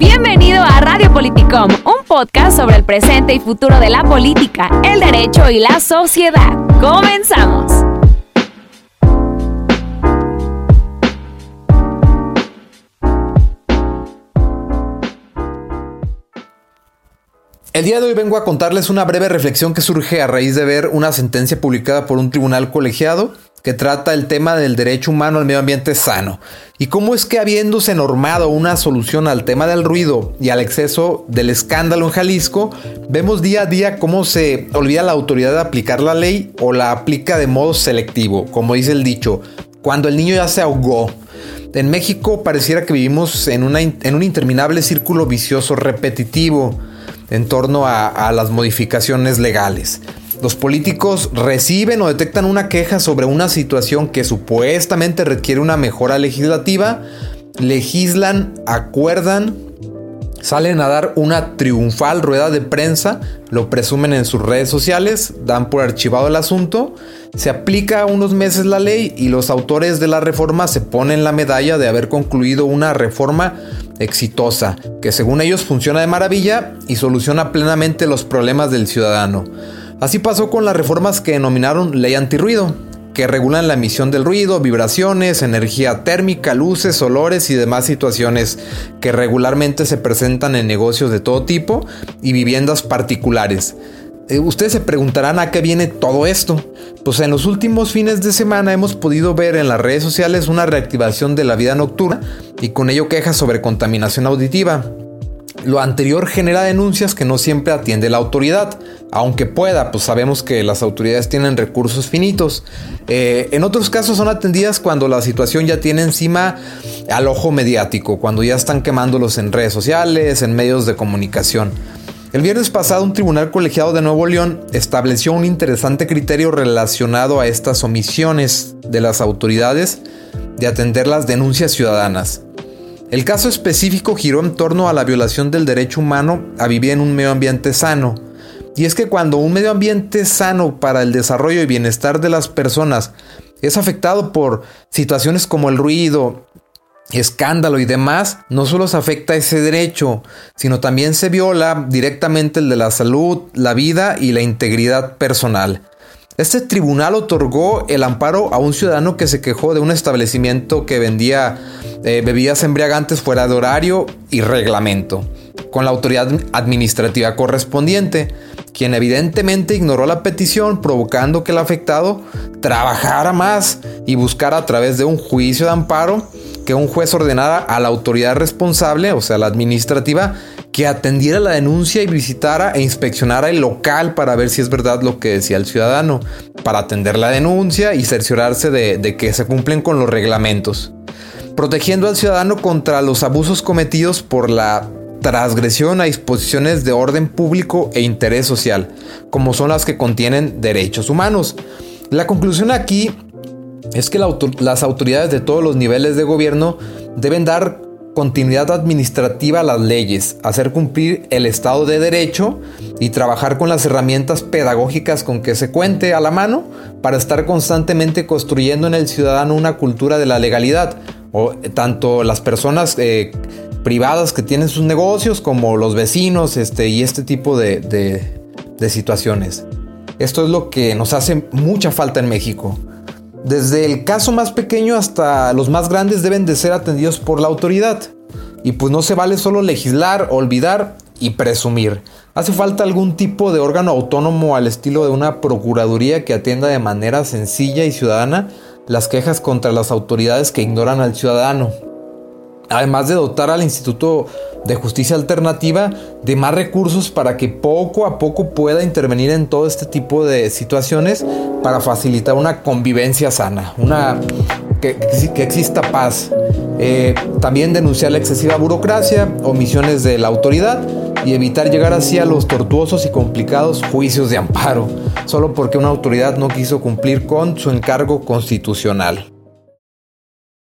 Bienvenido a Radio Politicom, un podcast sobre el presente y futuro de la política, el derecho y la sociedad. Comenzamos. El día de hoy vengo a contarles una breve reflexión que surge a raíz de ver una sentencia publicada por un tribunal colegiado que trata el tema del derecho humano al medio ambiente sano y cómo es que habiéndose normado una solución al tema del ruido y al exceso del escándalo en Jalisco, vemos día a día cómo se olvida la autoridad de aplicar la ley o la aplica de modo selectivo, como dice el dicho, cuando el niño ya se ahogó. En México pareciera que vivimos en, en un interminable círculo vicioso repetitivo en torno a, las modificaciones legales. Los políticos reciben o detectan una queja sobre una situación que supuestamente requiere una mejora legislativa, legislan, acuerdan, salen a dar una triunfal rueda de prensa, lo presumen en sus redes sociales, dan por archivado el asunto, se aplica unos meses la ley y los autores de la reforma se ponen la medalla de haber concluido una reforma exitosa, que según ellos funciona de maravilla y soluciona plenamente los problemas del ciudadano. Así pasó con las reformas que denominaron ley antirruido, que regulan la emisión del ruido, vibraciones, energía térmica, luces, olores y demás situaciones que regularmente se presentan en negocios de todo tipo y viviendas particulares. Eh, ustedes se preguntarán a qué viene todo esto. Pues en los últimos fines de semana hemos podido ver en las redes sociales una reactivación de la vida nocturna y con ello quejas sobre contaminación auditiva. Lo anterior genera denuncias que no siempre atiende la autoridad, aunque pueda, pues sabemos que las autoridades tienen recursos finitos. Eh, en otros casos son atendidas cuando la situación ya tiene encima al ojo mediático, cuando ya están quemándolos en redes sociales, en medios de comunicación. El viernes pasado un tribunal colegiado de Nuevo León estableció un interesante criterio relacionado a estas omisiones de las autoridades de atender las denuncias ciudadanas. El caso específico giró en torno a la violación del derecho humano a vivir en un medio ambiente sano. Y es que cuando un medio ambiente sano para el desarrollo y bienestar de las personas es afectado por situaciones como el ruido, escándalo y demás, no solo se afecta ese derecho, sino también se viola directamente el de la salud, la vida y la integridad personal. Este tribunal otorgó el amparo a un ciudadano que se quejó de un establecimiento que vendía eh, bebidas embriagantes fuera de horario y reglamento, con la autoridad administrativa correspondiente, quien evidentemente ignoró la petición, provocando que el afectado trabajara más y buscara a través de un juicio de amparo que un juez ordenara a la autoridad responsable, o sea, la administrativa, que atendiera la denuncia y visitara e inspeccionara el local para ver si es verdad lo que decía el ciudadano, para atender la denuncia y cerciorarse de, que se cumplen con los reglamentos, protegiendo al ciudadano contra los abusos cometidos por la transgresión a disposiciones de orden público e interés social, como son las que contienen derechos humanos. La conclusión aquí es que las autoridades de todos los niveles de gobierno deben dar continuidad administrativa a las leyes, hacer cumplir el Estado de Derecho y trabajar con las herramientas pedagógicas con que se cuente a la mano para estar constantemente construyendo en el ciudadano una cultura de la legalidad, o tanto las personas eh, privadas que tienen sus negocios como los vecinos este, y este tipo de, de situaciones. Esto es lo que nos hace mucha falta en México. Desde el caso más pequeño hasta los más grandes deben de ser atendidos por la autoridad. Y pues no se vale solo legislar, olvidar y presumir. Hace falta algún tipo de órgano autónomo al estilo de una procuraduría que atienda de manera sencilla y ciudadana las quejas contra las autoridades que ignoran al ciudadano además de dotar al Instituto de Justicia Alternativa de más recursos para que poco a poco pueda intervenir en todo este tipo de situaciones para facilitar una convivencia sana, una que, exista paz. Eh, también denunciar la excesiva burocracia, omisiones de la autoridad y evitar llegar así a los tortuosos y complicados juicios de amparo, solo porque una autoridad no quiso cumplir con su encargo constitucional.